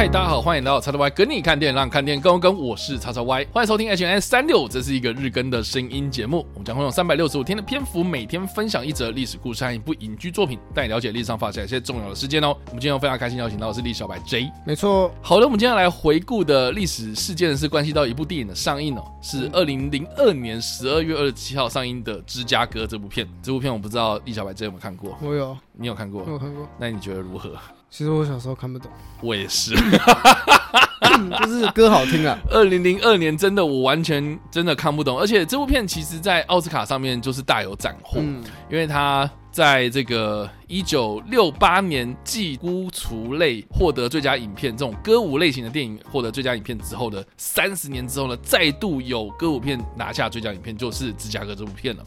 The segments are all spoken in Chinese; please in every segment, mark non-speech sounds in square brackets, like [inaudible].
嗨，大家好，欢迎来到叉叉 Y 跟你看电影，让看电影更跟。我是叉叉 Y，欢迎收听 HNS 三六，这是一个日更的声音节目。我们将会用三百六十五天的篇幅，每天分享一则历史故事和一部影剧作品，带你了解历史上发生一些重要的事件哦。我们今天非常开心邀请到的是李小白 J，没错。好的，我们今天来回顾的历史事件是关系到一部电影的上映哦，是二零零二年十二月二十七号上映的《芝加哥》这部片。这部片我不知道李小白 J 有没有看过？我有，你有看过？我有看过。那你觉得如何？其实我小时候看不懂，我也是，[coughs] 就是歌好听啊。[laughs] 二零零二年真的我完全真的看不懂，而且这部片其实在奥斯卡上面就是大有斩获，嗯、因为它在这个一九六八年继《孤雏泪》获得最佳影片这种歌舞类型的电影获得最佳影片之后的三十年之后呢，再度有歌舞片拿下最佳影片，就是《芝加哥》这部片了。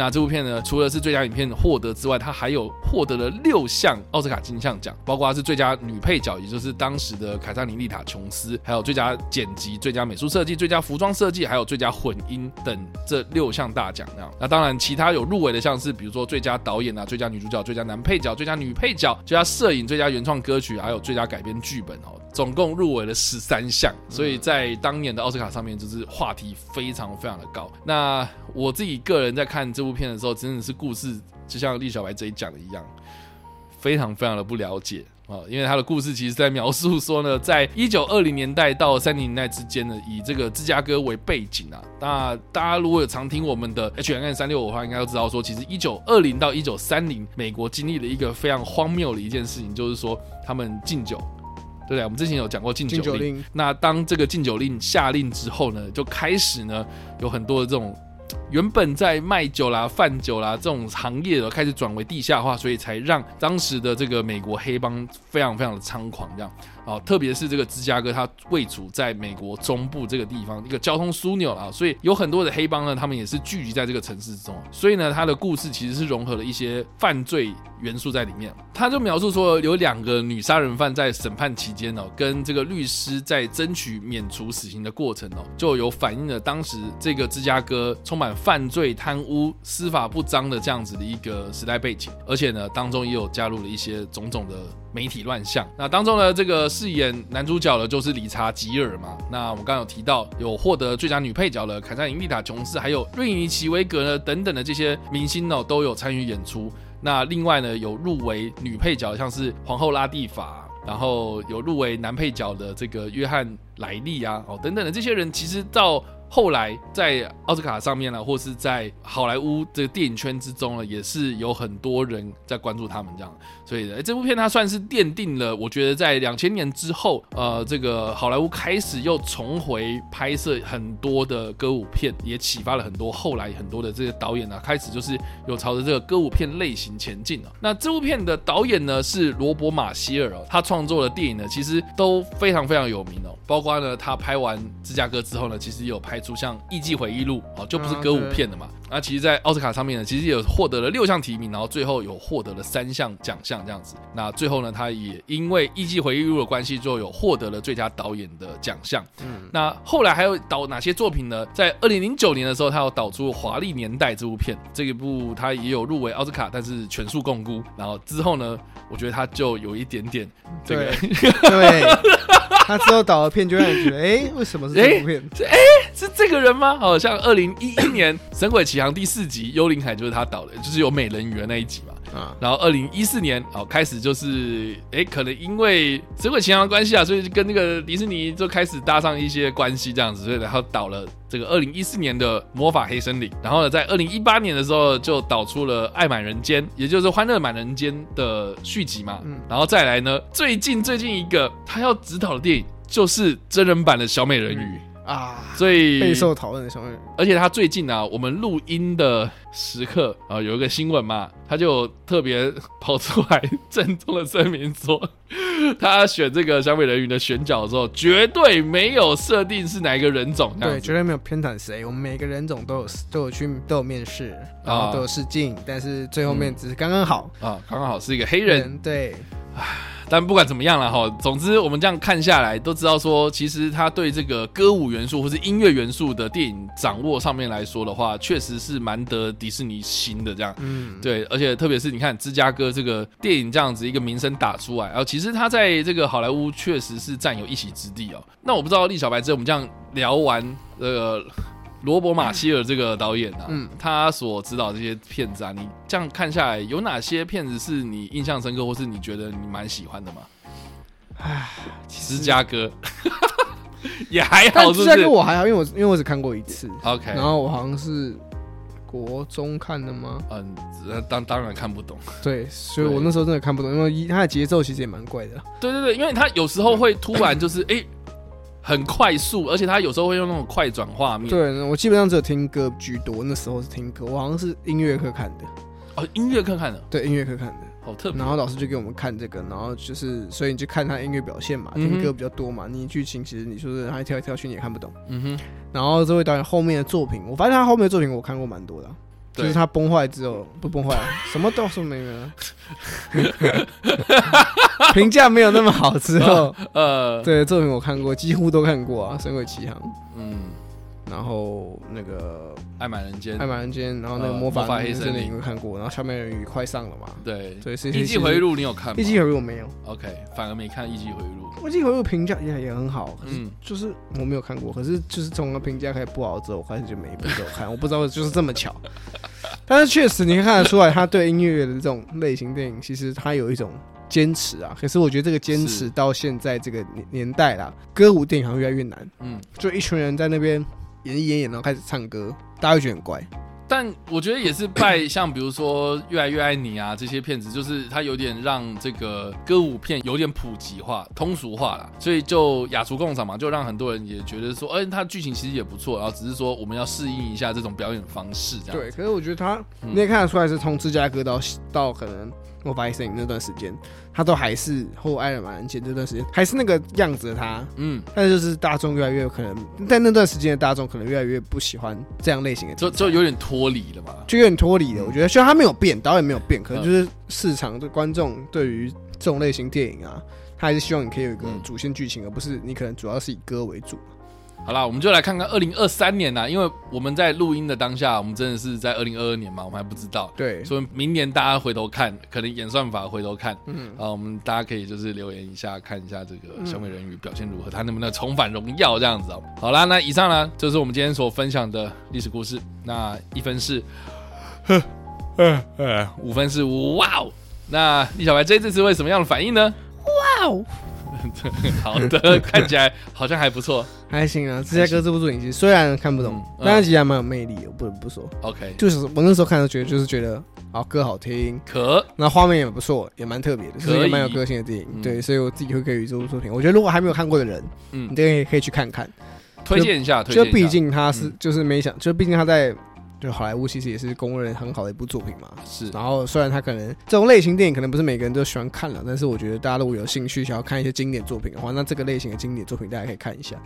那这部片呢，除了是最佳影片获得之外，它还有获得了六项奥斯卡金像奖，包括是最佳女配角，也就是当时的凯撒琳丽塔琼斯，还有最佳剪辑、最佳美术设计、最佳服装设计，还有最佳混音等这六项大奖。那那当然，其他有入围的像是比如说最佳导演啊、最佳女主角、最佳男配角、最佳女配角、最佳摄影、最佳原创歌曲，还有最佳改编剧本哦，总共入围了十三项。所以在当年的奥斯卡上面，就是话题非常非常的高。那我自己个人在看。这部片的时候，真的是故事就像李小白这一讲的一样，非常非常的不了解啊！因为他的故事其实在描述说呢，[laughs] 在一九二零年代到三零年代之间呢，以这个芝加哥为背景啊。那大家如果有常听我们的 H N N 三六五的话，应该都知道说，其实一九二零到一九三零，美国经历了一个非常荒谬的一件事情，就是说他们禁酒，对不对？我们之前有讲过禁酒令。酒令那当这个禁酒令下令之后呢，就开始呢有很多的这种。原本在卖酒啦、贩酒啦这种行业的开始转为地下化，所以才让当时的这个美国黑帮非常非常的猖狂，这样。啊，特别是这个芝加哥，它位处在美国中部这个地方，一个交通枢纽啊，所以有很多的黑帮呢，他们也是聚集在这个城市之中。所以呢，他的故事其实是融合了一些犯罪元素在里面。他就描述说，有两个女杀人犯在审判期间哦，跟这个律师在争取免除死刑的过程哦，就有反映了当时这个芝加哥充满犯罪、贪污、司法不彰的这样子的一个时代背景，而且呢，当中也有加入了一些种种的。媒体乱象，那当中呢，这个饰演男主角的就是理查吉尔嘛。那我们刚刚有提到，有获得最佳女配角的凯萨琳丽塔琼斯，还有瑞尼奇维格呢等等的这些明星呢，都有参与演出。那另外呢，有入围女配角，像是皇后拉蒂法，然后有入围男配角的这个约翰莱利啊，哦等等的这些人，其实到。后来在奥斯卡上面呢，或是在好莱坞这个电影圈之中呢，也是有很多人在关注他们这样。所以呢，这部片它算是奠定了，我觉得在两千年之后，呃，这个好莱坞开始又重回拍摄很多的歌舞片，也启发了很多后来很多的这些导演啊，开始就是有朝着这个歌舞片类型前进了。那这部片的导演呢是罗伯·马歇尔哦，他创作的电影呢其实都非常非常有名哦，包括呢他拍完芝加哥之后呢，其实也有拍。出像《艺伎回忆录》哦，就不是歌舞片的嘛。那其实，在奥斯卡上面呢，其实也有获得了六项提名，然后最后有获得了三项奖项这样子。那最后呢，他也因为《艺伎回忆录》的关系，就有获得了最佳导演的奖项。嗯，那后来还有导哪些作品呢？在二零零九年的时候，他有导出《华丽年代》这部片，这一部他也有入围奥斯卡，但是全数共估。然后之后呢，我觉得他就有一点点这个对。[laughs] 对他之后导的片就让你觉得，哎、欸，为什么是这部片？哎、欸，是这个人吗？好像二零一一年《神鬼奇航》第四集《幽灵海》就是他导的，就是有美人鱼的那一集嘛。啊，然后二零一四年哦，开始就是，哎、欸，可能因为《神鬼奇航》的关系啊，所以就跟那个迪士尼就开始搭上一些关系这样子，所以然后导了这个二零一四年的《魔法黑森林》，然后呢，在二零一八年的时候就导出了《爱满人间》，也就是《欢乐满人间》的续集嘛。嗯，然后再来呢，最近最近一个他要指导的电影就是真人版的小美人鱼。嗯啊，最备受讨论的小美人鱼，而且他最近啊，我们录音的时刻啊，有一个新闻嘛，他就特别跑出来郑重的声明说，[laughs] 他选这个小美人鱼的选角的时候，绝对没有设定是哪一个人种，对，绝对没有偏袒谁，我们每个人种都有都有去都有面试，然后都有试镜，啊、但是最后面只是刚刚好、嗯、啊，刚刚好是一个黑人，对。但不管怎么样了哈，总之我们这样看下来都知道说，其实他对这个歌舞元素或是音乐元素的电影掌握上面来说的话，确实是蛮得迪士尼心的这样。嗯，对，而且特别是你看芝加哥这个电影这样子一个名声打出来，然后其实他在这个好莱坞确实是占有一席之地哦。那我不知道立小白，这我们这样聊完这个。罗伯·马歇尔这个导演啊，嗯，他所指导这些片子啊，你这样看下来，有哪些片子是你印象深刻，或是你觉得你蛮喜欢的吗？唉，芝加哥 [laughs] 也还好是不是，芝加哥我还好，因为我因为我只看过一次，OK，然后我好像是国中看的吗？嗯，当当然看不懂，对，所以我那时候真的看不懂，因为他的节奏其实也蛮怪的。对对对，因为他有时候会突然就是哎。欸很快速，而且他有时候会用那种快转画面。对，我基本上只有听歌居多。那时候是听歌，我好像是音乐课看的。哦，音乐课看的。对，音乐课看的。好特别。然后老师就给我们看这个，然后就是，所以你就看他音乐表现嘛，听歌比较多嘛。嗯、你剧情其实你说是他跳来跳去你也看不懂。嗯哼。然后这位导演后面的作品，我发现他后面的作品我看过蛮多的。对就是它崩坏之后不崩坏，什么都是没了。[laughs] 评价没有那么好之后，[laughs] 呃，对作品我看过，几乎都看过啊，《神鬼奇航》嗯，然后那个《爱满人间》，爱满人间，然后那个魔法黑森林我看过，然后《小美人鱼》快上了嘛？对对，《一季回忆录》你有看吗？《一季回忆录》我没有，OK，反而没看《一季回忆录》。《一季回忆录》评价也也很好，嗯，就是我没有看过，可是就是从评价开始不好之后，我开始就每一部都看，我不知道就是这么巧。但是确实你看得出来，他对音乐的这种类型电影，其实他有一种。坚持啊！可是我觉得这个坚持到现在这个年年代啦，歌舞电影好像越来越难。嗯，就一群人在那边演一演演，然后开始唱歌，大家会觉得很怪。但我觉得也是拜像比如说《越来越爱你》啊这些片子，就是它有点让这个歌舞片有点普及化、通俗化了，所以就雅俗共赏嘛，就让很多人也觉得说，哎，它剧情其实也不错，然后只是说我们要适应一下这种表演方式这样。对，可是我觉得他你也看得出来是从芝加哥到到可能。我发现那段时间，他都还是后爱尔兰前这段时间还是那个样子的他，嗯，但是就是大众越来越可能在那段时间的大众可能越来越不喜欢这样类型的，就就有点脱离了吧，就有点脱离了。我觉得虽然他没有变，导演没有变，可能就是市场的观众对于这种类型电影啊，他还是希望你可以有一个主线剧情，而不是你可能主要是以歌为主。好啦，我们就来看看二零二三年呐，因为我们在录音的当下，我们真的是在二零二二年嘛，我们还不知道。对，所以明年大家回头看，可能演算法回头看，嗯，啊，我们大家可以就是留言一下，看一下这个小美人鱼表现如何，他能不能重返荣耀这样子哦。好啦，那以上呢就是我们今天所分享的历史故事。那一分是，呵，呃呃，五分是哇哦。那李小白这次是会什么样的反应呢？哇哦。[laughs] 好的，看起来好像还不错，还行啊。芝加哥这部作品其实虽然看不懂，嗯、但是其实还蛮有魅力的，我不能不说。OK，就是我那时候看的觉得，就是觉得啊歌好听，可那画面也不错，也蛮特别的，是一个蛮有个性的电影。嗯、对，所以我自己会给予这部作品。我觉得如果还没有看过的人，嗯，你可以可以去看看，推荐一下。推荐就毕竟他是就是没想，就毕竟他在。就好莱坞其实也是公认很好的一部作品嘛，是。然后虽然他可能这种类型电影可能不是每个人都喜欢看了，但是我觉得大家如果有兴趣想要看一些经典作品的话，那这个类型的经典作品大家可以看一下。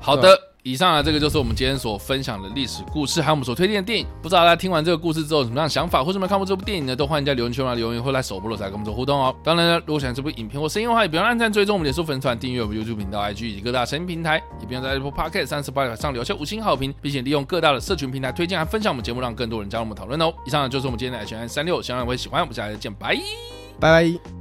好的。以上呢，这个就是我们今天所分享的历史故事，还有我们所推荐的电影。不知道大家听完这个故事之后有什么样的想法，或者没有看过这部电影呢？都欢迎在留言区来留言，或来首播的时候跟我们做互动哦。当然呢，如果喜欢这部影片或声音的话，也不要按赞、追踪我们脸书粉丝团、订阅我们 YouTube 频道、IG 以及各大声音平台，也不要在 Apple Podcast 三十八上留下五星好评，并且利用各大的社群平台推荐和分享我们节目，让更多人加入我们讨论哦。以上，就是我们今天的 H&M 365，希望大家会喜欢。我们下次再见，拜拜。